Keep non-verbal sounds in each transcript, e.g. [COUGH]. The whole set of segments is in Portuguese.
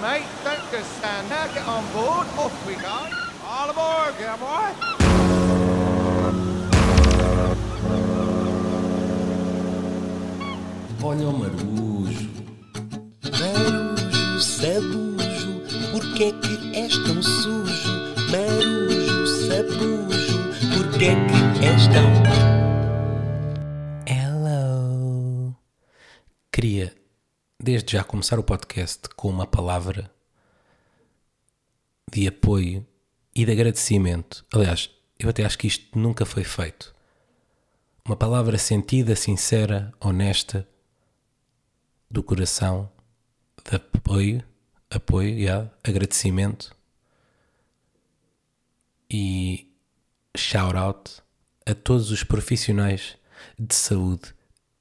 mate. Don't just stand there. Get on board. Off we go. All aboard, boy. Olha o marujo. Marujo, sabujo, porquê é que és tão sujo? Marujo, sabujo, porquê é que és tão... desde já, começar o podcast com uma palavra de apoio e de agradecimento. Aliás, eu até acho que isto nunca foi feito. Uma palavra sentida, sincera, honesta, do coração, de apoio, apoio, yeah, agradecimento e shout out a todos os profissionais de saúde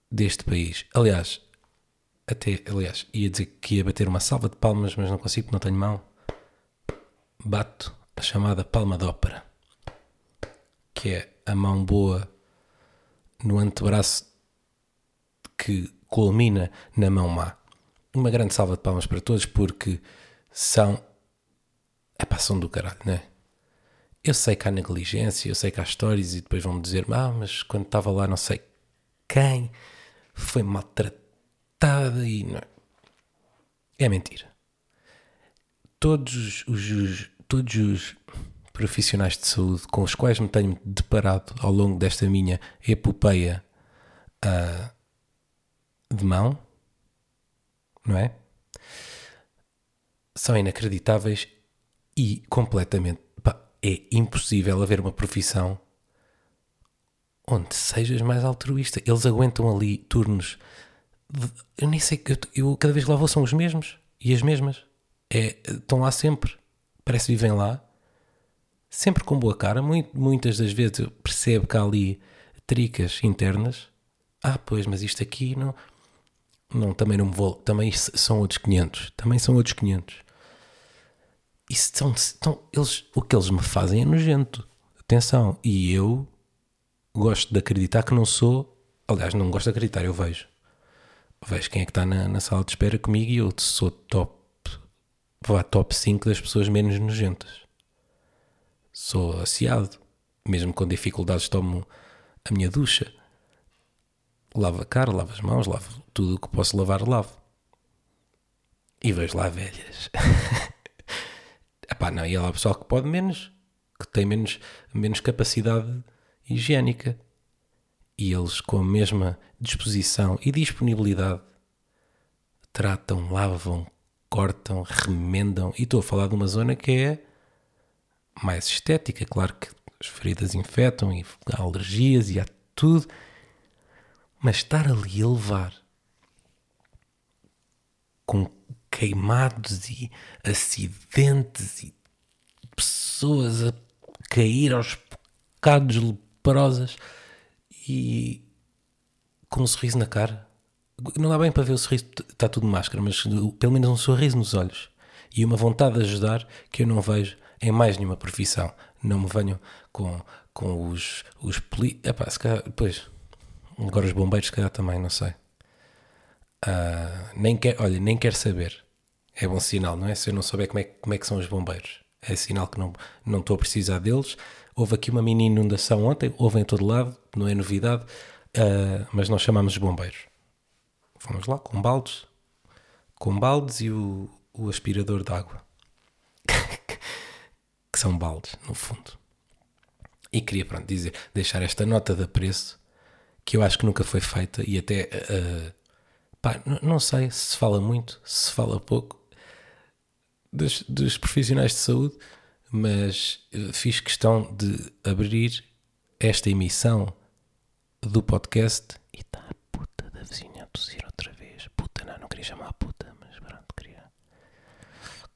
deste país. Aliás, até, aliás, ia dizer que ia bater uma salva de palmas, mas não consigo, não tenho mão. Bato a chamada palma de ópera, que é a mão boa no antebraço que culmina na mão má. Uma grande salva de palmas para todos porque são. É passão do caralho, não é? Eu sei que há negligência, eu sei que há histórias e depois vão-me dizer, ah, mas quando estava lá não sei quem foi maltratada e não é. É mentira. Todos os, os- todos os profissionais de saúde com os quais me tenho deparado ao longo desta minha epopeia ah, de mão, não é? São inacreditáveis e completamente. pá, é impossível haver uma profissão onde sejas mais altruísta. Eles aguentam ali turnos. Eu nem sei. Eu, eu cada vez que lá vou são os mesmos e as mesmas. É, estão lá sempre. Parece que vivem lá. Sempre com boa cara. Mui- muitas das vezes eu percebo que há ali tricas internas. Ah, pois, mas isto aqui não. Não, também não me vou. Também são outros 500. Também são outros 500. Isso são, são- eles, o que eles me fazem é nojento. Atenção. E eu gosto de acreditar que não sou. Aliás, não gosto de acreditar, eu vejo. Vejo quem é que está na, na sala de espera comigo e eu sou top. Vá top 5 das pessoas menos nojentas. Sou aciado. Mesmo com dificuldades, tomo a minha ducha. Lavo a cara, lavo as mãos, lavo tudo o que posso lavar, lavo. E vejo lá velhas. [LAUGHS] Epá, não, e há lá pessoal que pode menos, que tem menos, menos capacidade higiênica. E eles, com a mesma disposição e disponibilidade, tratam, lavam, cortam, remendam. E estou a falar de uma zona que é mais estética. Claro que as feridas infectam e há alergias e há tudo. Mas estar ali a levar com queimados e acidentes e pessoas a cair aos bocados leprosas e com um sorriso na cara. Não dá bem para ver o sorriso, está tudo máscara, mas pelo menos um sorriso nos olhos e uma vontade de ajudar que eu não vejo em mais nenhuma profissão. Não me venham com, com os, os poli... Epá, se calhar, pois, agora os bombeiros se calhar também, não sei. Ah, nem quer, olha, nem quero saber. É bom sinal, não é? Se eu não souber como é, como é que são os bombeiros. É sinal que não, não estou a precisar deles. Houve aqui uma mini inundação ontem, houve em todo lado, não é novidade, ah, mas nós chamamos os bombeiros. Fomos lá com baldes, com baldes e o, o aspirador de água. [LAUGHS] que são baldes, no fundo. E queria, pronto, dizer, deixar esta nota de apreço que eu acho que nunca foi feita e até, ah, pá, não sei se se fala muito, se se fala pouco dos, dos profissionais de saúde, mas fiz questão de abrir esta emissão do podcast e está a puta da vizinha a tossir outra vez. Puta, não, não queria chamar a puta, mas pronto, queria.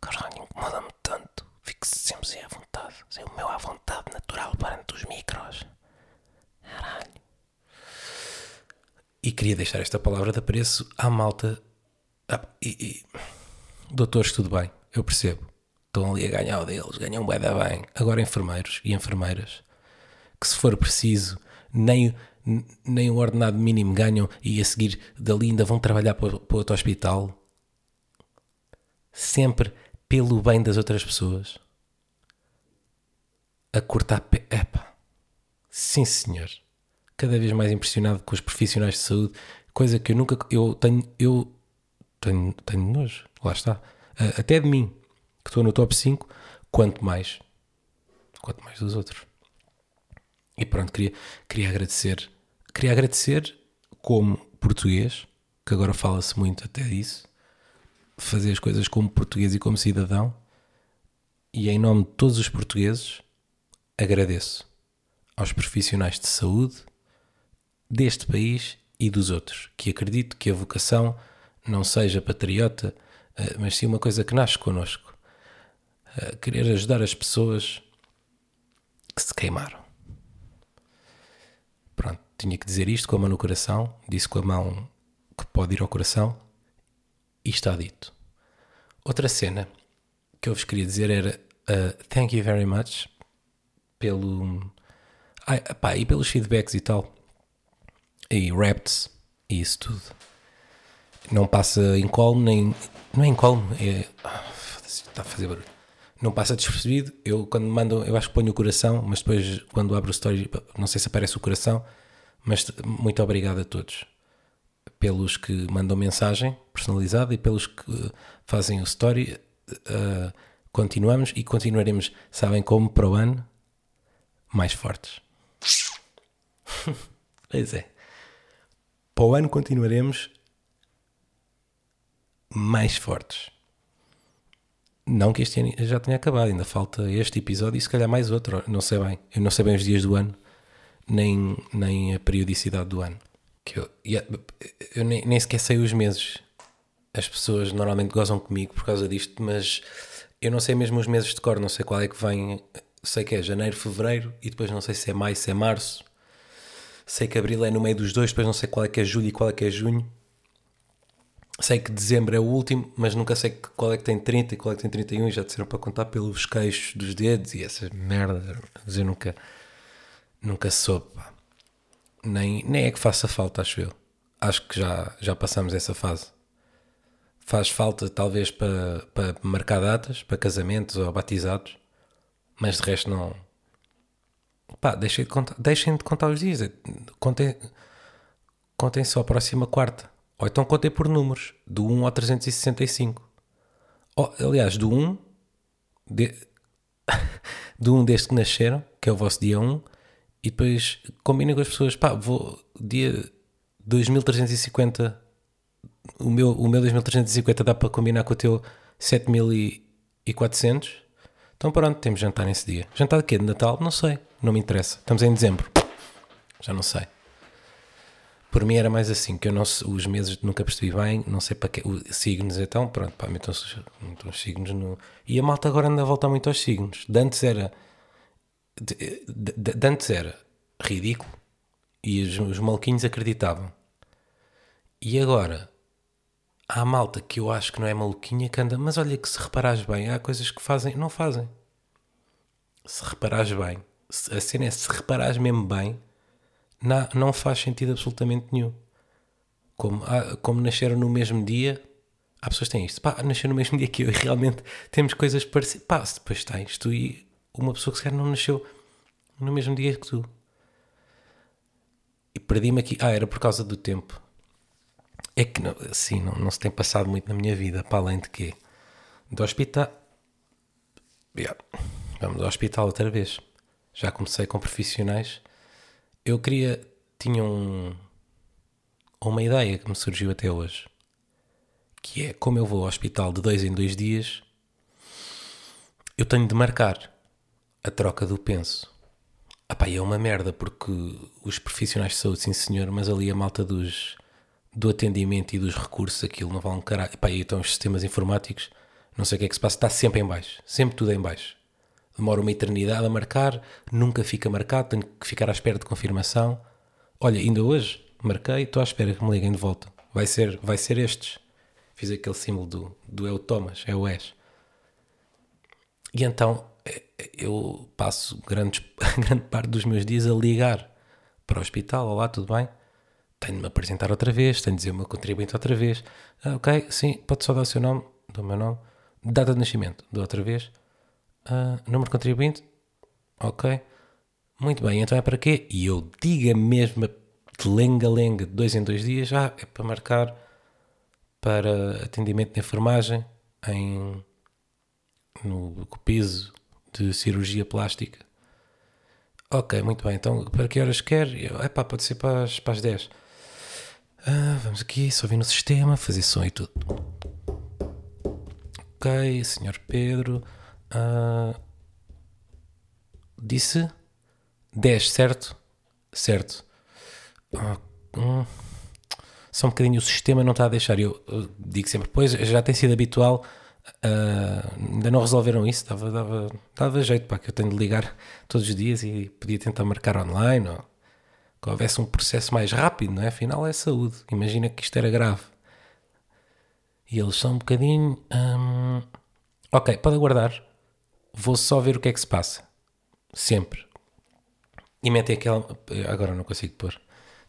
Caralho, incomoda-me tanto. Fico sempre sem à vontade, sem o meu à vontade natural perante os micros. Caralho. E queria deixar esta palavra de apreço à malta. Ah, e, e- Doutores, tudo bem, eu percebo. Estão ali a ganhar o deles, ganham bué da bem. Agora enfermeiros e enfermeiras, que se for preciso, nem, nem o ordenado mínimo ganham e a seguir dali ainda vão trabalhar para, para outro hospital. sempre pelo bem das outras pessoas, a cortar pé. Epá, sim senhor. Cada vez mais impressionado com os profissionais de saúde, coisa que eu nunca. Eu tenho. Eu tenho, tenho nojo, lá está. A- Até de mim, que estou no top 5, quanto mais. Quanto mais dos outros. E pronto, queria, queria agradecer. Queria agradecer como português, que agora fala-se muito até disso, fazer as coisas como português e como cidadão. E em nome de todos os portugueses, agradeço aos profissionais de saúde deste país e dos outros, que acredito que a vocação não seja patriota, mas sim uma coisa que nasce connosco. Eh, Querer ajudar as pessoas que se queimaram. Pronto, tinha que dizer isto com a mão no coração, disse com a mão que pode ir ao coração, e está dito. Outra cena que eu vos queria dizer era uh, thank you very much pelo ai, pá, e pelos feedbacks e tal e raps e isso tudo não passa incólume nem não é incólume é ah, está a fazer barulho não passa despercebido eu quando mando eu acho que ponho o coração mas depois quando abro o story não sei se aparece o coração mas muito obrigado a todos pelos que mandam mensagem personalizada e pelos que fazem o story. Uh, continuamos e continuaremos, sabem como, para o ano, mais fortes. [LAUGHS] pois é. Para o ano continuaremos mais fortes. Não que este ano já tenha acabado, ainda falta este episódio e se calhar mais outro, não sei bem. Eu não sei bem os dias do ano, nem, nem a periodicidade do ano. Que eu, yeah, eu nem, nem sequer sei os meses. As pessoas normalmente gozam comigo por causa disto, mas eu não sei mesmo os meses de cor, não sei qual é que vem. Sei que é janeiro, fevereiro e depois não sei se é maio, se é março. Sei que abril é no meio dos dois, depois não sei qual é que é julho e qual é que é junho. Sei que dezembro é o último, mas nunca sei qual é que tem 30 e qual é que tem 31 e já disseram para contar pelos queixos dos dedos e essas merdas. Mas eu nunca, nunca soube. Nem, nem é que faça falta, acho eu. Acho que já, já passamos essa fase. Faz falta, talvez, para, para marcar datas, para casamentos ou batizados, mas de resto não. Pá, deixem de contar, deixem de contar os dias. Contem, contem só a próxima quarta. Ou então contem por números, do 1 ao 365. Oh, aliás, do 1, de, [LAUGHS] do 1 desde que nasceram, que é o vosso dia 1, e depois combinem com as pessoas, pá, vou dia 2350, o meu, o meu 2350 dá para combinar com o teu 7400. Então pronto, temos jantar nesse dia. Jantar de quê? De Natal? Não sei, não me interessa. Estamos em dezembro. Já não sei. Por mim era mais assim, que eu não os meses nunca percebi bem, não sei para que. Os signos então, pronto, pá, metam os, metam os signos no. E a malta agora anda a voltar muito aos signos. De antes era de, de, de antes era ridículo e os, os maluquinhos acreditavam. E agora há malta que eu acho que não é maluquinha que anda, mas olha que se reparares bem, há coisas que fazem, não fazem. Se reparares bem, a cena é se reparares mesmo bem, não, não faz sentido absolutamente nenhum. Como, há, como nasceram no mesmo dia, há pessoas que têm isto, pá, nasceram no mesmo [LAUGHS] dia que eu e realmente temos coisas parecidas. Pá, depois tens tu e uma pessoa que sequer não nasceu no mesmo dia que tu. E perdi-me aqui. Ah, era por causa do tempo. É que, não, não, não se tem passado muito na minha vida, para além de quê? Do hospital. Yeah. Vamos ao hospital outra vez. Já comecei com profissionais. Eu queria. Tinha um. Uma ideia que me surgiu até hoje. Que é como eu vou ao hospital de dois em dois dias, eu tenho de marcar a troca do penso. Ah pá, é uma merda porque os profissionais de saúde, sim senhor, mas ali a malta dos, do atendimento e dos recursos, aquilo não vale um caralho. Pá, e então os sistemas informáticos, não sei o que é que se passa, está sempre em baixo, sempre tudo em baixo. Demora uma eternidade a marcar, nunca fica marcado, tenho que ficar à espera de confirmação. Olha, ainda hoje marquei, estou à espera que me liguem de volta. Vai ser, vai ser estes. Fiz aquele símbolo do, do é o Thomas, é o És. E então eu passo grandes, [LAUGHS] grande parte dos meus dias a ligar para o hospital. Olá, tudo bem? Tenho de me apresentar outra vez, tenho de dizer o meu contribuinte outra vez. Ah, ok, sim, pode só dar o seu nome, do meu nome. Data de nascimento, da outra vez. Ah, número de contribuinte. Ok. Muito bem, então é para quê? E eu digo a mesma de lenga-lenga de dois em dois dias. Ah, é para marcar para atendimento de enfermagem em, no piso de cirurgia plástica. Ok, muito bem. Então, para que horas quer? É pá, pode ser para as, para as 10. Ah, vamos aqui, só vir no sistema, fazer som e tudo. Ok, senhor Pedro. Ah, disse 10, certo? Certo. Ah, hum. Só um bocadinho o sistema não está a deixar. Eu, eu digo sempre, pois já tem sido habitual. ah, ainda não resolveram isso. Dava, dava, dava jeito para que eu tenho de ligar todos os dias e podia tentar marcar online ou que houvesse um processo mais rápido, não é? Afinal é saúde. Imagina que isto era grave. E eles são um bocadinho. hum, Ok, pode aguardar. Vou só ver o que é que se passa. Sempre. E metem aquela. Agora não consigo pôr.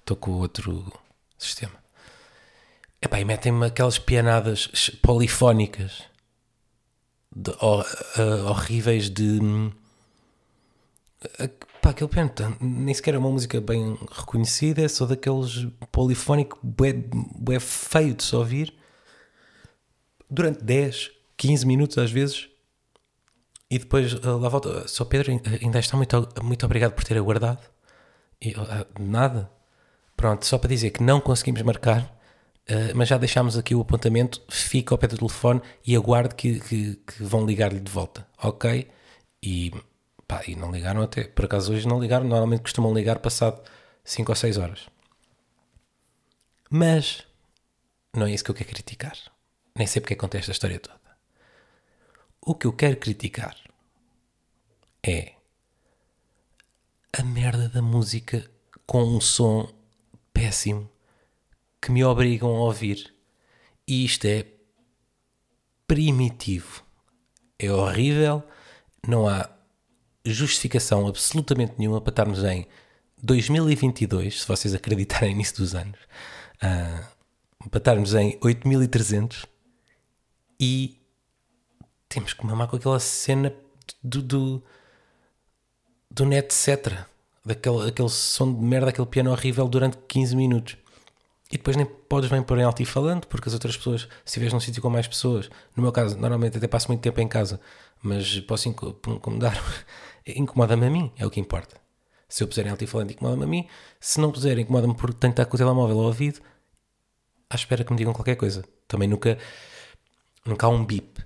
Estou com outro sistema. Epá, e metem-me aquelas pianadas polifónicas de- hor- ah, horríveis de. hum, ah, Pá, aquele piano nem sequer é uma música bem reconhecida, é só daqueles polifónico bué, bué feio de se ouvir durante 10, 15 minutos às vezes e depois ah, lá volta. Só Pedro ainda está muito, muito obrigado por ter aguardado. E, ah, nada. Pronto, só para dizer que não conseguimos marcar, ah, mas já deixámos aqui o apontamento. Fica ao pé do telefone e aguarde que, que, que vão ligar-lhe de volta, ok? E, pá, e não ligaram até. Por acaso hoje não ligaram, normalmente costumam ligar passado 5 ou 6 horas. Mas não é isso que eu quero criticar. Nem sei porque é que contei esta história toda. O que eu quero criticar é a merda da música com um som péssimo que me obrigam a ouvir. E isto é primitivo. É horrível. Não há justificação absolutamente nenhuma para estarmos em 2022, se vocês acreditarem [LAUGHS] nisso dos anos, ah, para estarmos em 8300 e temos que mamar com aquela cena do, do, do net cetera, daquele aquele som de merda, aquele piano horrível durante 15 minutos. E depois nem podes bem pôr em altifalante, porque as outras pessoas, se estiveres num sítio com mais pessoas, no meu caso, normalmente até passo muito tempo em casa, mas posso inco- incomodar, [LAUGHS] incomoda-me a mim, é o que importa. Se eu puser em altifalante, incomoda-me a mim. Se não puser, incomoda-me porque tenho que estar com o telemóvel ao ouvido, à espera que me digam qualquer coisa. Também nunca, nunca há um bip.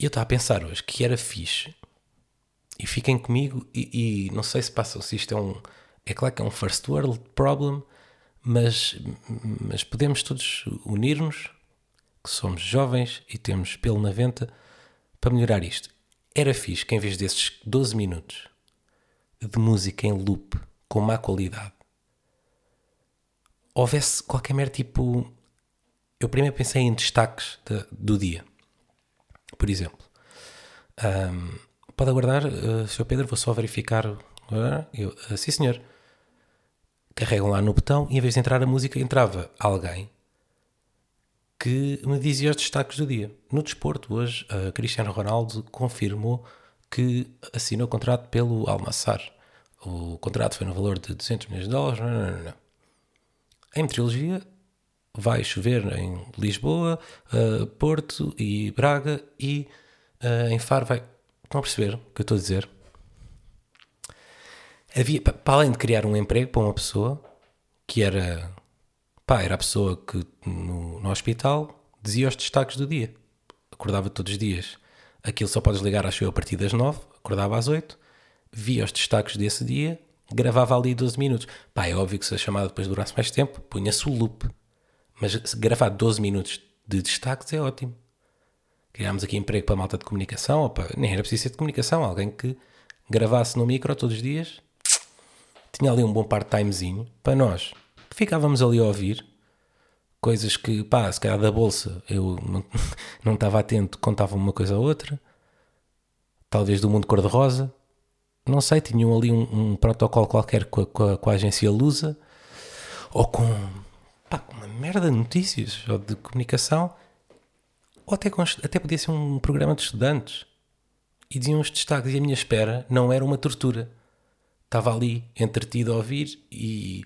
E eu estava a pensar hoje que era fixe. E fiquem comigo e, e não sei se passa, se isto é um... É claro que é um first world problem, mas, mas podemos todos unir-nos, que somos jovens e temos pelo na venta, para melhorar isto. Era fixe que em vez desses 12 minutos de música em loop, com má qualidade, houvesse qualquer merda tipo... Eu primeiro pensei em destaques da- do dia. Por exemplo, ahm, pode aguardar, uh, Sr. Pedro, vou só verificar. Ah, eu, "Ah, sim, senhor. Carregam lá no botão e em vez de entrar a música, entrava alguém que me dizia os destaques do dia. No desporto, hoje, a Cristiano Ronaldo confirmou que assinou contrato pelo Almassar. O contrato foi no valor de 200 milhões de dólares. Não, não, não. Em meteorologia, vai chover em Lisboa, eh, Porto e Braga e eh, em Faro vai. Estão a perceber o que eu estou a dizer? Havia, pa- para além de criar um emprego para uma pessoa que era, pá, era a pessoa que no, no hospital dizia os destaques do dia. Acordava todos os dias. Aquilo só podes ligar, acho eu, a partir das 9, acordava às 8, via os destaques desse dia, gravava ali 12 minutos. Pá, é óbvio que se a chamada depois durasse mais tempo, punha-se o loop. Mas gravar 12 minutos de destaques é ótimo. Criámos aqui emprego para a malta de comunicação, nem era preciso ser de comunicação, alguém que gravasse no micro todos os dias, tinha ali um bom part-timezinho para nós. Ficávamos ali a ouvir coisas que, pá, se calhar da bolsa eu não, [LAUGHS] não estava atento, contava uma coisa ou outra, talvez do mundo cor-de-rosa, não sei, tinham ali um, um protocolo qualquer com a, com a- com a agência Lusa, ou com, pá, com uma merda de notícias ou de comunicação, ou até, até podia ser um programa de estudantes. E diziam os destaques e a minha espera não era uma tortura. Estava ali entretido a ouvir e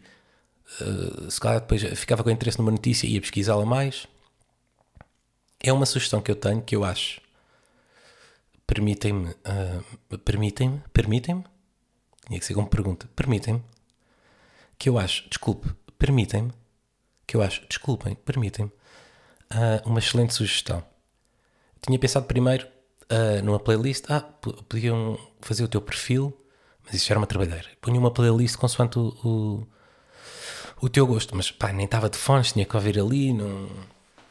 eh, se calhar depois ficava com interesse numa notícia e ia pesquisá-la mais. É uma sugestão que eu tenho que eu acho. Permitem-me. ah, permitem-me? Permitem-me? Tinha que ser como pergunta. Permitem-me? Que eu acho. Desculpe. Permitem-me? Que eu acho. Desculpem. Permitem-me? Ah, uma excelente sugestão. Tinha pensado primeiro ah, numa playlist. Ah, podiam fazer o teu perfil, mas isso já era uma trabalheira. Punha uma playlist consoante o, o, o teu gosto, mas pá, nem estava de fones, tinha que ouvir ali. Não...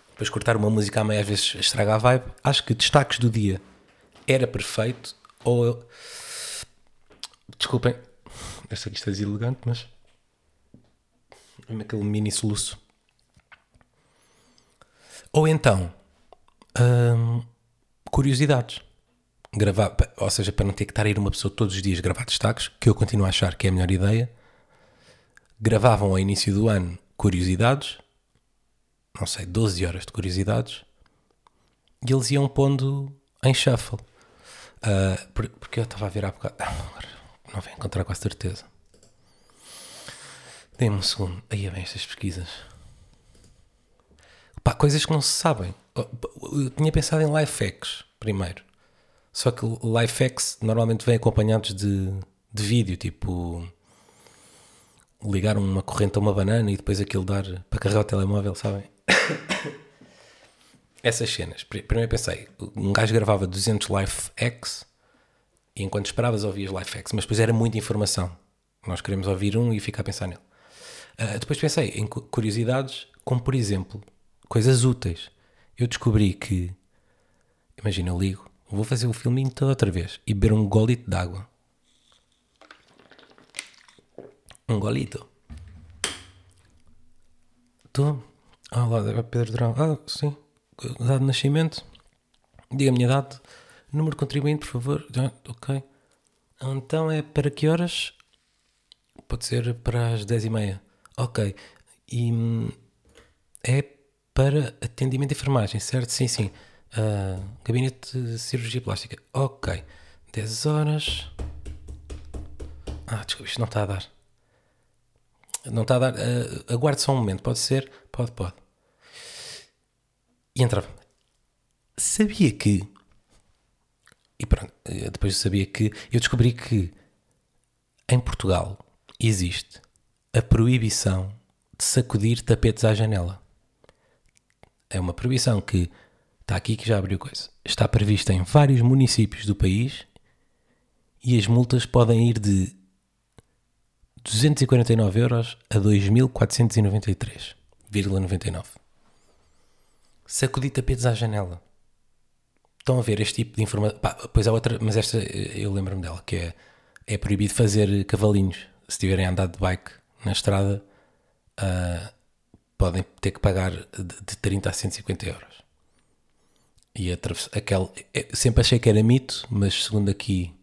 Depois cortar uma música à meia às vezes estraga a vibe. Acho que destaques do dia era perfeito. Ou eu... Desculpem, eu sei que isto é deselegante, mas. Aquele mini soluço. Ou então, hum, curiosidades. Gravar, ou seja, para não ter que estar a ir uma pessoa todos os dias gravar destaques, que eu continuo a achar que é a melhor ideia. Gravavam ao início do ano curiosidades, não sei, 12 horas de curiosidades, e eles iam pondo em shuffle. Por- porque eu estava a ver há bocado. Ah, não vou encontrar com a certeza. Dê-me um segundo. Aí é bem estas pesquisas. Pá, coisas que não se sabem. Eu tinha pensado em life hacks primeiro. Só que life hacks normalmente vêm acompanhados de, de vídeo, tipo ligar uma corrente a uma banana e depois aquilo dar para carregar o telemóvel, sabem? [COUGHS] Essas cenas. Pri- Primeiro pensei, um gajo gravava 200 life hacks e enquanto esperavas ouvias life hacks, mas depois era muita informação. Nós queremos ouvir um e ficar a pensar nele. Ah, depois pensei em cu- curiosidades, como por exemplo, coisas úteis. Eu descobri que, imagina, eu ligo, vou fazer o filminho toda outra vez e beber um golito de água. Um golito. Tu? Ah, lá, é Pedro Drão. Ah, sim. Dado de nascimento. Diga a minha idade. Número de contribuinte, por favor. Ok. Então é para que horas? Pode ser para as 10 e meia. Ok. E hum, é para atendimento de enfermagem, certo? Sim, sim. Ah, gabinete de cirurgia plástica. Ok. 10 horas. Ah, desculpa, isto não está a dar. Não está a dar. ah, aguarde só um momento, pode ser? Pode, pode. E entrava. Sabia que. E pronto, depois eu sabia que. Eu descobri que em Portugal existe a proibição de sacudir tapetes à janela. É uma proibição que está aqui que já abriu coisa. Está prevista em vários municípios do país e as multas podem ir de 249 euros a 2.493,99. Sacudir tapetes à janela. Estão a ver este tipo de informação. Pois há outra, mas esta eu lembro-me dela, que é, é proibido fazer cavalinhos. Se tiverem andado de bike na estrada, ah, podem ter que pagar de, de 30 a 150 euros. E aquele, eh, sempre achei que era mito, mas segundo aqui,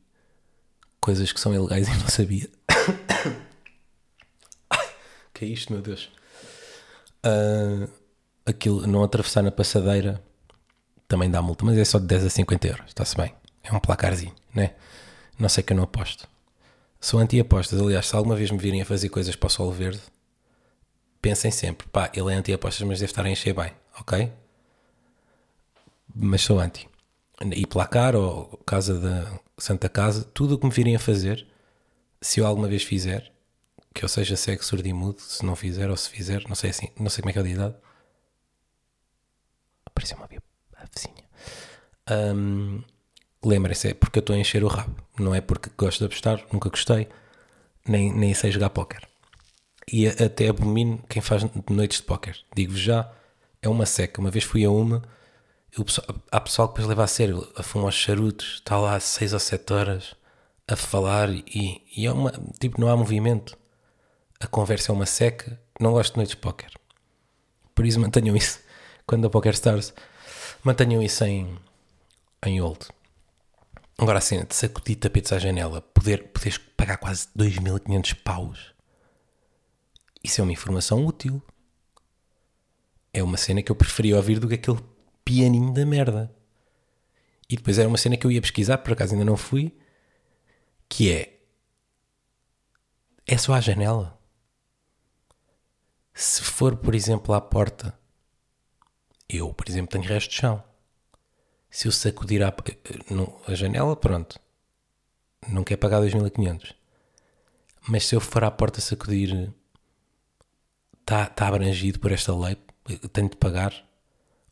coisas que são ilegais eu não sabia. [COUGHS] Que é isto, meu Deus? Ah, aquilo, não atravessar na passadeira também dá multa, mas é só de 10 a 50 euros, está-se bem. É um placarzinho, né? Não sei que eu não aposto. Sou anti-apostas, aliás, se alguma vez me virem a fazer coisas para o sol verde, pensem sempre, pá, ele é anti-apostas, mas deve estar a encher bem, ok? Mas sou anti. E placar ou casa da Santa Casa, tudo o que me virem a fazer, se eu alguma vez fizer, que eu seja cego, surdo e mudo, se não fizer ou se fizer, não sei assim, não sei como é que é a idade. Apareceu uma vizinha. Hum, Lembrem-se, é porque eu estou a encher o rabo, não é porque gosto de apostar, nunca gostei, nem, nem sei jogar póquer. E até abomino quem faz noites de póquer. Digo-vos já, é uma seca. Uma vez fui a uma, o há pessoal que depois leva a sério, a fumar os charutos, está lá 6 ou 7 horas a falar e, e é uma, tipo, não há movimento. A conversa é uma seca. Não gosto de noites de póquer. Por isso mantenham isso. [LAUGHS] Quando a Poker Stars, mantenham isso em, em hold. Agora a cena de sacudir tapetes à janela, poder, poderes pagar quase 2.500 paus. Isso é uma informação útil. É uma cena que eu preferia ouvir do que aquele pianinho da merda. E depois era uma cena que eu ia pesquisar, por acaso ainda não fui, que é é só à janela. Se for, por exemplo, à porta, eu, por exemplo, tenho resto de chão. Se eu sacudir a, não, a janela, pronto, não quer pagar 2.500. Mas se eu for à porta sacudir, está tá abrangido por esta lei, tenho de pagar?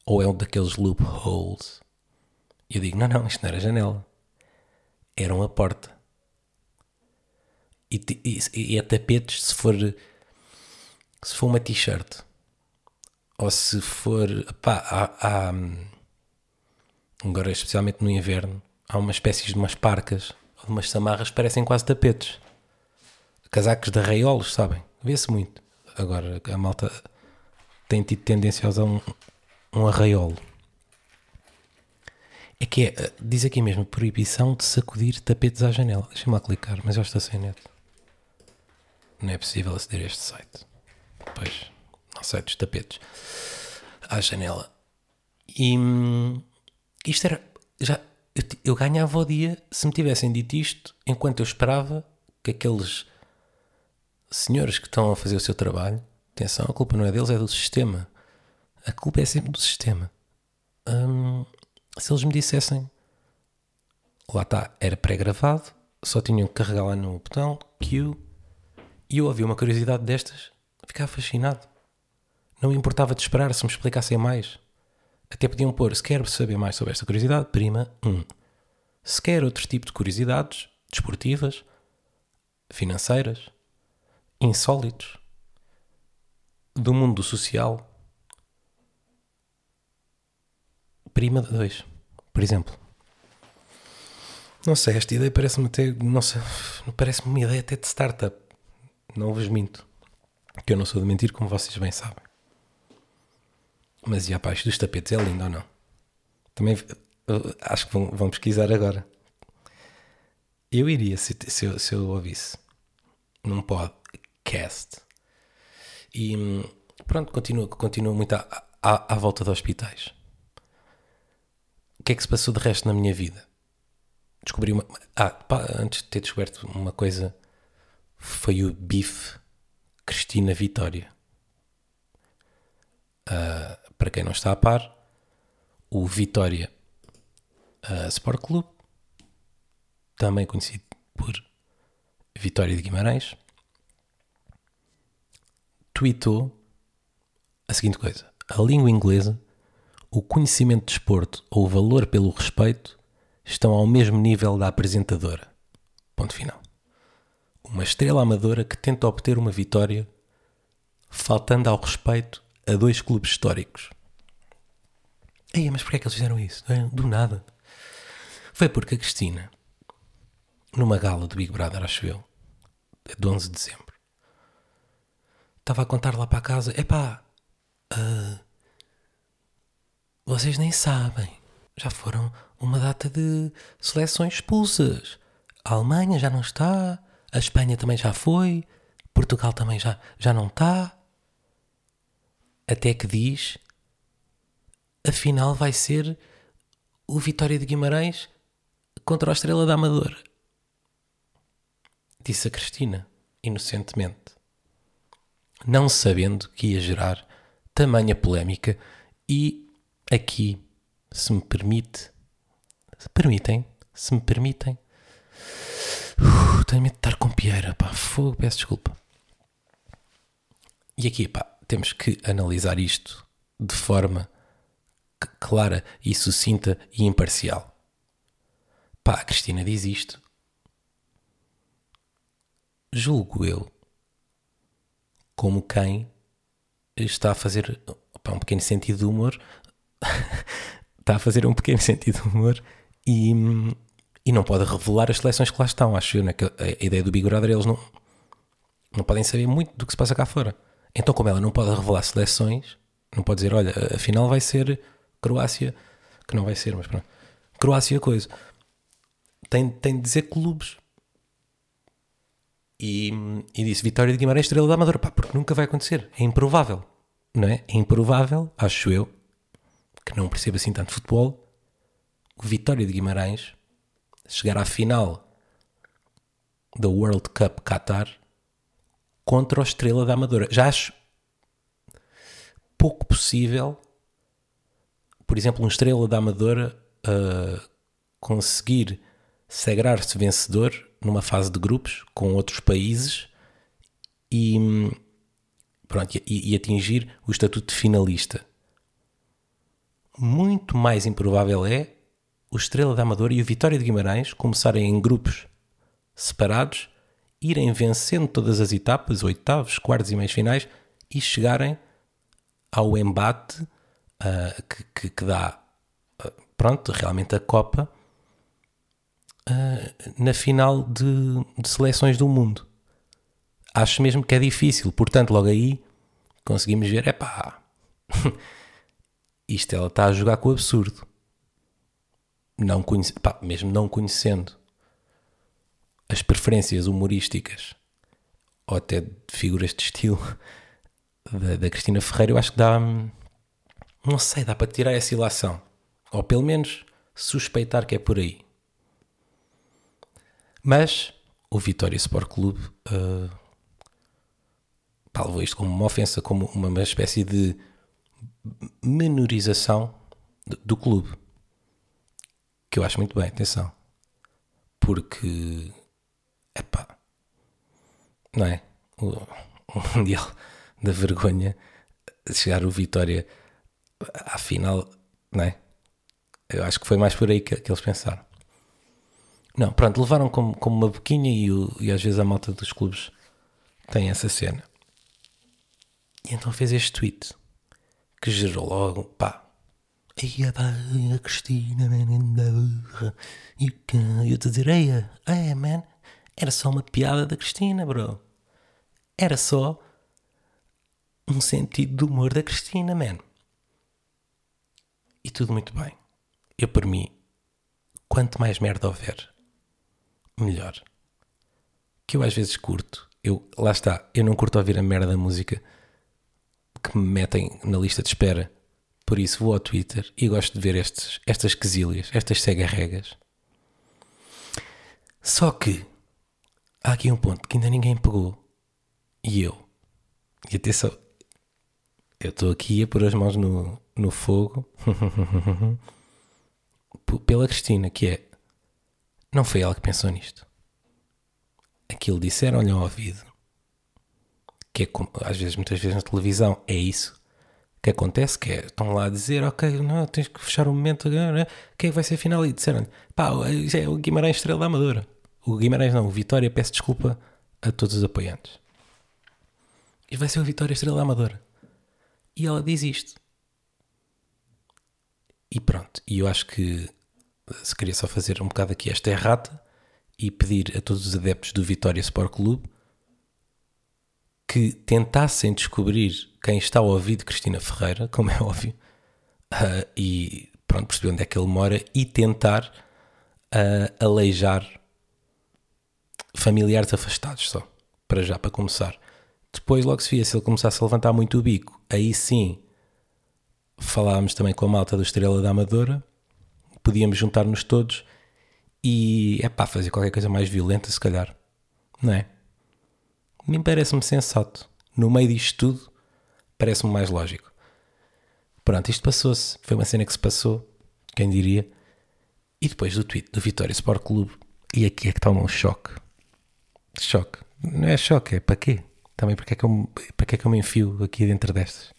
Ou é um daqueles loopholes? E eu digo: não, não, isto não era janela, era uma porta. E, e, e é tapetes se for se for uma t-shirt ou se for pá, há, há, agora especialmente no inverno há umas espécies de umas parcas ou de umas samarras que parecem quase tapetes casacos de arraiolos, sabem? Vê-se muito agora a malta tem tido tendência a usar um, um arraiolo é que é, diz aqui mesmo proibição de sacudir tapetes à janela deixa-me lá clicar, mas eu estou sem net não é possível aceder a este site Pois, ao site dos tapetes. À janela. E hum, isto era. Já, eu, eu ganhava o dia se me tivessem dito isto enquanto eu esperava que aqueles senhores que estão a fazer o seu trabalho. Atenção, a culpa não é deles, é do sistema. A culpa é sempre do sistema. Hum, se eles me dissessem, lá está, era pré-gravado, só tinham que carregar lá no botão, Q, e eu ouvi uma curiosidade destas, ficava fascinado. Não me importava de esperar se me explicassem mais. Até podiam pôr, se quer saber mais sobre esta curiosidade, prima 1. Um. Se quer outro tipo de curiosidades, desportivas, financeiras, insólitos, do mundo social, prima 2, por exemplo. Não sei, esta ideia parece-me até, não sei, parece-me uma ideia até de startup. Não vos minto. Que eu não sou de mentir, como vocês bem sabem. Mas e a parte dos tapetes é lindo ou não? Também acho que vão, vão pesquisar agora. Eu iria se, se, eu, se eu ouvisse num podcast. E pronto, continuo, continuo muito à, à, à volta de hospitais. O que é que se passou de resto na minha vida? Descobri uma. Ah, pá, antes de ter descoberto uma coisa, foi o bife Cristina Vitória. Uh, para quem não está a par, o Vitória uh, Sport Clube, também conhecido por Vitória de Guimarães, tweetou a seguinte coisa: a língua inglesa, o conhecimento de desporto ou o valor pelo respeito estão ao mesmo nível da apresentadora. Ponto final uma estrela amadora que tenta obter uma vitória, faltando ao respeito a dois clubes históricos. Ei, mas porquê é que eles fizeram isso? Do nada. Foi porque a Cristina, numa gala do Big Brother, acho eu, de 11 de dezembro, estava a contar lá para casa: epá, uh, vocês nem sabem, já foram uma data de seleções expulsas. A Alemanha já não está, a Espanha também já foi, Portugal também já, já não está. Até que diz, afinal vai ser o Vitória de Guimarães contra a Estrela da Amadora. Disse a Cristina, inocentemente, não sabendo que ia gerar tamanha polémica e aqui, se me permite, se permitem, se me permitem, Uh, tenho medo de estar com pieira, pá. Fogo, peço desculpa. E aqui, pá, temos que analisar isto de forma clara e sucinta e imparcial. Pá, a Cristina diz isto. Julgo eu como quem está a fazer pá, um pequeno sentido de humor. [LAUGHS] está a fazer um pequeno sentido de humor e, e não pode revelar as seleções que lá estão. Acho eu, né? a ideia do Big Brother, eles não, não podem saber muito do que se passa cá fora. Então, como ela não pode revelar seleções, não pode dizer, olha, a final vai ser Croácia, que não vai ser, mas pronto, Croácia coisa. Tem, tem de dizer clubes. E, e disse Vitória de Guimarães, Estrela da Amadora, pá, porque nunca vai acontecer. É improvável, não é? É improvável, acho eu, que não percebe assim tanto futebol, o Vitória de Guimarães chegar à final da World Cup Qatar contra o Estrela da Amadora. Já acho pouco possível, por exemplo, um Estrela da Amadora uh, conseguir sagrar-se vencedor numa fase de grupos com outros países e, pronto, e, e atingir o estatuto de finalista. Muito mais improvável é o Estrela da Amadora e o Vitória de Guimarães começarem em grupos separados, irem vencendo todas as etapas, oitavos, quartos e meios finais e chegarem ao embate uh, que, que, que, dá, uh, pronto, realmente a Copa uh, na final de, de seleções do mundo. Acho mesmo que é difícil, portanto, logo aí conseguimos ver, é pá, [LAUGHS] isto ela está a jogar com o absurdo. Não conhece, pá, mesmo não conhecendo as preferências humorísticas ou até de figuras de estilo [LAUGHS] da, da Cristina Ferreira, eu acho que dá. Não sei, dá para tirar essa ilação. Ou pelo menos suspeitar que é por aí. Mas o Vitória Sport Clube uh, pá, levou isto como uma ofensa, como uma, espécie de menorização do, do clube. Que eu acho muito bem, atenção. Porque Epá. Não é? O, [LAUGHS] o Mundial da Vergonha, chegar o Vitória à final, não é? Eu acho que foi mais por aí que, que eles pensaram. Não, pronto, levaram como, como uma boquinha e, o, e às vezes a malta dos clubes tem essa cena. E então fez este tweet que gerou logo, pá. A, a Cristina, man, e eu te dizer, ei, ei, man, era só uma piada da Cristina, bro. Era só um sentido de humor da Cristina, man. E tudo muito bem. Eu, por mim, quanto mais merda houver, melhor. Que eu às vezes curto. Eu, lá está, eu não curto ouvir a merda da música que me metem na lista de espera. Por isso vou ao Twitter e gosto de ver estes, estas quesílias, estas cega-regas. Só que há aqui um ponto que ainda ninguém pegou. E eu. E atenção. Eu estou aqui a pôr as mãos no, no fogo. [LAUGHS] pela Cristina, que é. Não foi ela que pensou nisto. Aquilo disseram-lhe ao ouvido. Que é às vezes, muitas vezes na televisão, é isso que acontece, que é, estão lá a dizer, ok, não, tens que fechar o momento, quem é que vai ser a final? E disseram pá, é o Guimarães Estrela da Amadora. O Guimarães não, o Vitória peço desculpa a todos os apoiantes. E vai ser o Vitória Estrela Amadora. E ela diz isto. E pronto. E eu acho que se queria só fazer um bocado aqui esta errata e pedir a todos os adeptos do Vitória Sport Clube que tentassem descobrir quem está ao ouvido Cristina Ferreira, como é óbvio, uh, e pronto, perceber onde é que ele mora e tentar uh, aleijar familiares afastados só, para já, para começar. Depois, logo se via, se ele começasse a levantar muito o bico, aí sim falávamos também com a malta do Estrela da Amadora, podíamos juntar-nos todos e é pá, fazer qualquer coisa mais violenta, se calhar, não é? A mim parece-me sensato. No meio disto tudo, parece-me mais lógico. Pronto, isto passou-se. Foi uma cena que se passou, quem diria. E depois do tweet do Vitória Sport Clube, e aqui é que toma um choque. Choque. Não é choque, é para quê? Também para que é que eu, para que é que eu me enfio aqui dentro destas?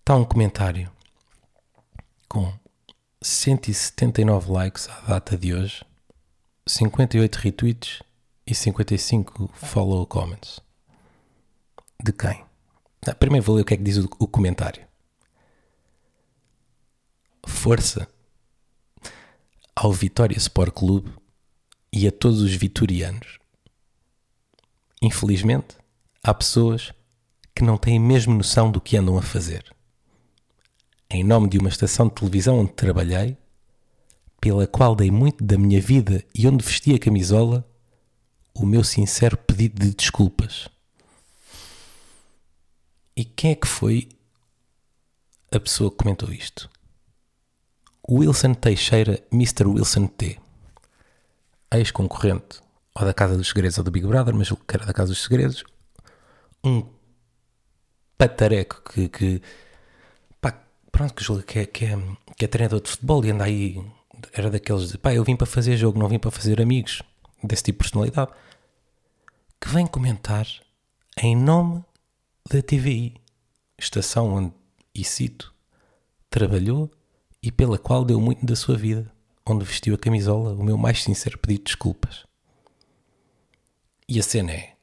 Está um comentário com 179 likes à data de hoje, 58 retweets e 55 follow comments. De quem? Ah, primeiro vou ler o que é que diz o, comentário. Força ao Vitória Sport Clube e a todos os vitorianos. Infelizmente, há pessoas que não têm mesmo noção do que andam a fazer. Em nome de uma estação de televisão onde trabalhei, pela qual dei muito da minha vida e onde vesti a camisola, o meu sincero pedido de desculpas. E quem é que foi a pessoa que comentou isto. Wilson Teixeira, Mr. Wilson T. Ex-concorrente ou da Casa dos Segredos ou do Big Brother, mas que era da Casa dos Segredos. Um patareco que, que pronto, que julga que é, que, é, que é treinador de futebol e anda aí. Era daqueles de pá, eu vim para fazer jogo, não vim para fazer amigos. Desse tipo de personalidade. Que vem comentar em nome da TVI, estação onde, e cito, trabalhou e pela qual deu muito da sua vida, onde vestiu a camisola, o meu mais sincero pedido de desculpas. E a cena é.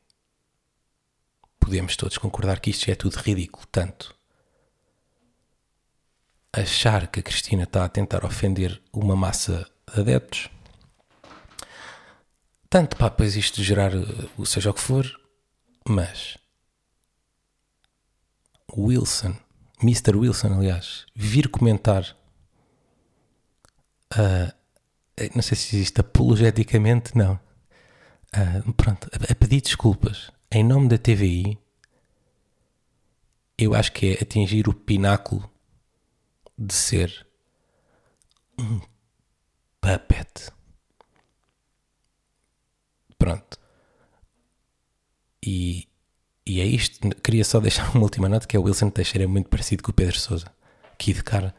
Podemos todos concordar que isto é tudo ridículo, tanto achar que a Cristina está a tentar ofender uma massa de adeptos, tanto para depois isto gerar o seja o que for, mas Wilson, Mr. Wilson, aliás, vir comentar, uh, não sei se existe apologeticamente, não, uh, pronto, a, a pedir desculpas em nome da TVI, eu acho que é atingir o pináculo de ser um puppet. Pronto. E, e é isto. Queria só deixar uma última nota que é o Wilson Teixeira é muito parecido com o Pedro Sousa. Aqui de cara.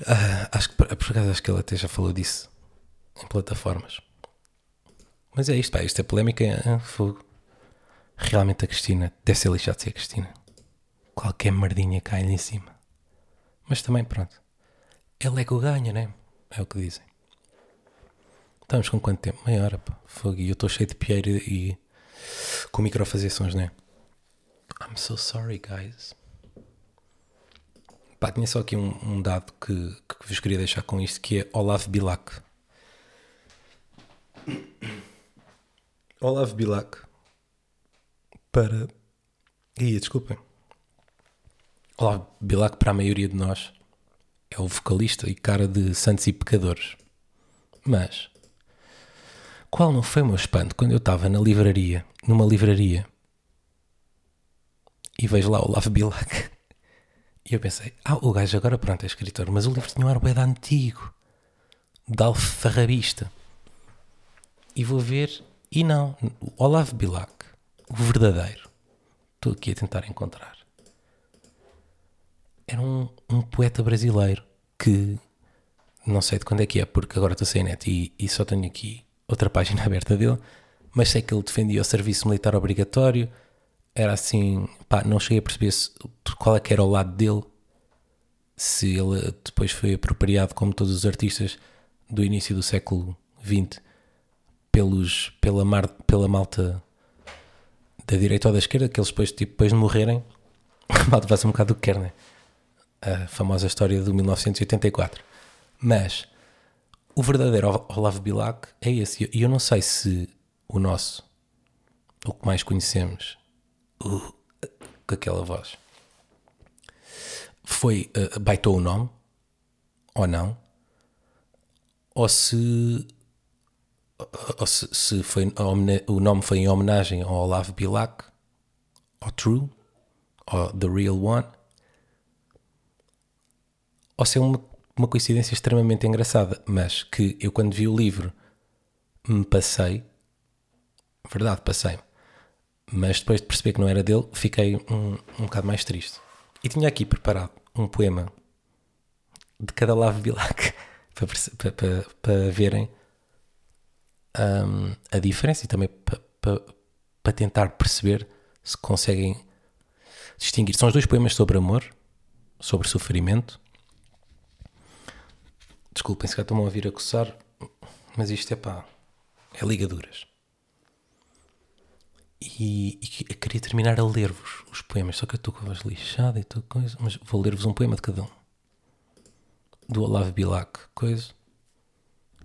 Uh, acho que por acaso acho que ele até já falou disso em plataformas. Mas é isto, pá, isto é polémica, é fogo. Realmente a Cristina deve ser lixado ser a Cristina. Qualquer merdinha cai-lhe em cima. Mas também, pronto. Ele é que o ganha, né? É o que dizem. Estamos com quanto tempo? Meia hora, pá. Fogo. E eu estou cheio de pieira e com o micro a fazer sons, né? I'm so sorry, guys. Pá, tinha só aqui um, um dado que, que vos queria deixar com isto, que é Olaf Bilac. [COUGHS] Olaf Bilac para... Ih, desculpem. Olaf Bilac para a maioria de nós é o vocalista e cara de Santos e Pecadores. Mas qual não foi o meu espanto quando eu estava na livraria, numa livraria, e vejo lá o Olaf Bilac. E eu pensei, ah, o gajo agora pronto é escritor, mas o livro tinha um ar bem antigo, de alfarrabista. E vou ver, e não, o Olaf Bilac, o verdadeiro, estou aqui a tentar encontrar. Era um, um poeta brasileiro que não sei de quando é que é, porque agora estou sem net e, e só tenho aqui outra página [LAUGHS] aberta dele, mas sei que ele defendia o serviço militar obrigatório. Era assim, pá, não cheguei a perceber se, qual é que era o lado dele, se ele depois foi apropriado, como todos os artistas do início do século XX, pelos, pela, mar, pela malta da direita ou da esquerda, que eles depois, tipo, depois de morrerem, [LAUGHS] a malta faz um bocado do que quer, né? A famosa história do 1984. Mas o verdadeiro Olavo Bilac é esse. E eu não sei se o nosso, o que mais conhecemos, uh, com aquela voz, foi, uh, baitou o nome, ou não, ou se, ou se, se foi, o nome foi em homenagem ao Olavo Bilac, ou True, ou The Real One, ou se é uma uma coincidência extremamente engraçada, mas que eu quando vi o livro me passei, verdade, passei mas depois de perceber que não era dele, fiquei um, um bocado mais triste. E tinha aqui preparado um poema de cada Lave Bilac [LAUGHS] para, para, para, para verem um, a diferença e também para, tentar perceber se conseguem distinguir. São os dois poemas sobre amor, sobre sofrimento Desculpem se já estão a ouvir a coçar, mas isto é pá, é ligaduras. E, e queria terminar a ler-vos os poemas, só que eu estou com a voz lixada e tudo coisa, mas vou ler-vos um poema de cada um. Do Olavo Bilac, coisa,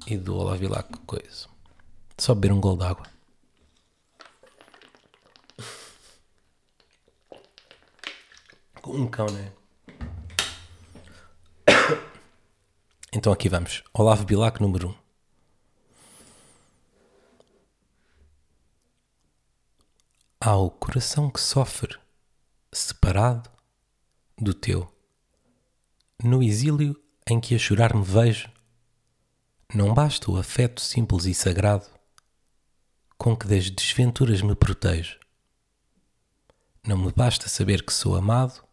e do Olavo Bilac, coisa. Só beber um gol d'água. Com um cão, né? Então aqui vamos. Olavo Bilac, número 1. Um. Há o coração que sofre, separado do teu, No exílio em que a chorar me vejo, não basta o afeto simples e sagrado com que das desventuras me protejo. Não me basta saber que sou amado,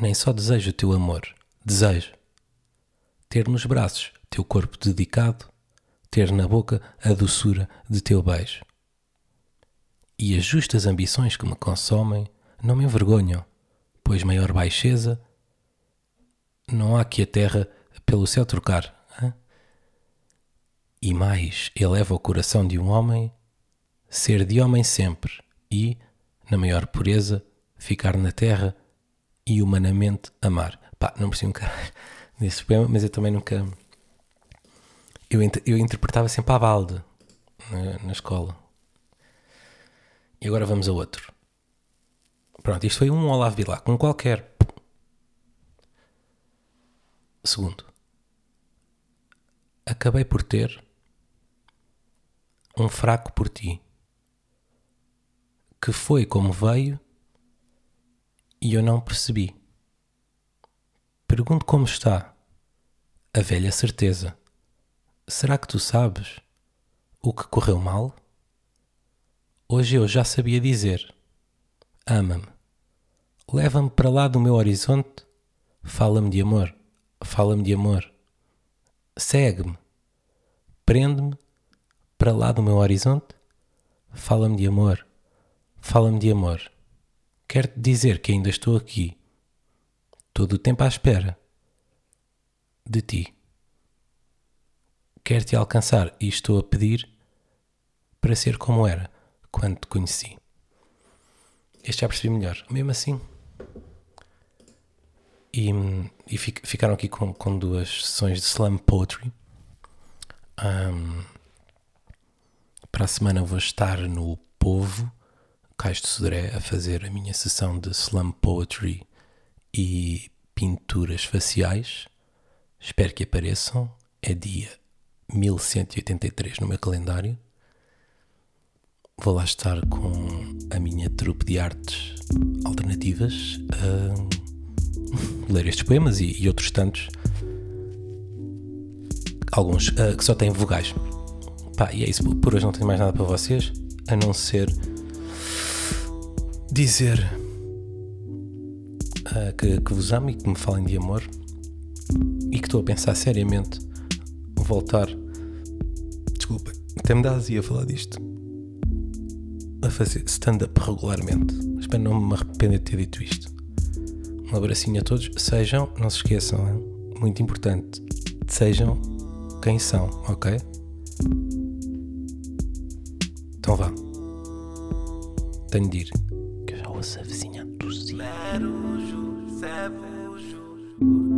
nem só desejo o teu amor, desejo ter nos braços teu corpo dedicado, ter na boca a doçura de teu beijo. E as justas ambições que me consomem não me envergonham, pois maior baixeza não há que a terra pelo céu trocar. Hã? E mais eleva o coração de um homem ser de homem sempre e, na maior pureza, ficar na terra e humanamente amar. Pá, não percebi um caralho [LAUGHS] desse poema, mas eu também nunca. Eu, eu interpretava sempre a balde na, na escola. E agora vamos a outro. Pronto, isto foi um Olavo Bilac, um qualquer. Segundo, acabei por ter um fraco por ti, que foi como veio e eu não percebi. Pergunto como está a velha certeza. Será que tu sabes o que correu mal? Hoje eu já sabia dizer: ama-me, leva-me para lá do meu horizonte, fala-me de amor fala-me de amor. Segue-me. Prende-me para lá do meu horizonte. Fala-me de amor. Fala-me de amor. Quero-te dizer que ainda estou aqui, todo o tempo à espera de ti. Quero te alcançar e estou a pedir para ser como era quando te conheci. Este já percebi melhor. Mesmo assim, e, e ficaram aqui com, com duas sessões de slam poetry. Um, para a semana vou estar no Povo, Cais de Sodré, a fazer a minha sessão de slam poetry e pinturas faciais. Espero que apareçam. É dia 1183 no meu calendário. Vou lá estar com a minha trupe de artes alternativas. Um, [LAUGHS] ler estes poemas e, e outros tantos, alguns uh, que só têm vogais. Pá, e é isso, por hoje não tenho mais nada para vocês, a não ser dizer uh, que, que vos amo e que me falem de amor e que estou a pensar seriamente voltar. Desculpa, até me dá azia falar disto. A fazer stand-up regularmente. Espero não me arrepender de ter dito isto. Um abracinho a todos. Sejam, não se esqueçam, muito importante, sejam quem são, ok? Então vá. Tenho de ir. Que eu já ouço a Marujo,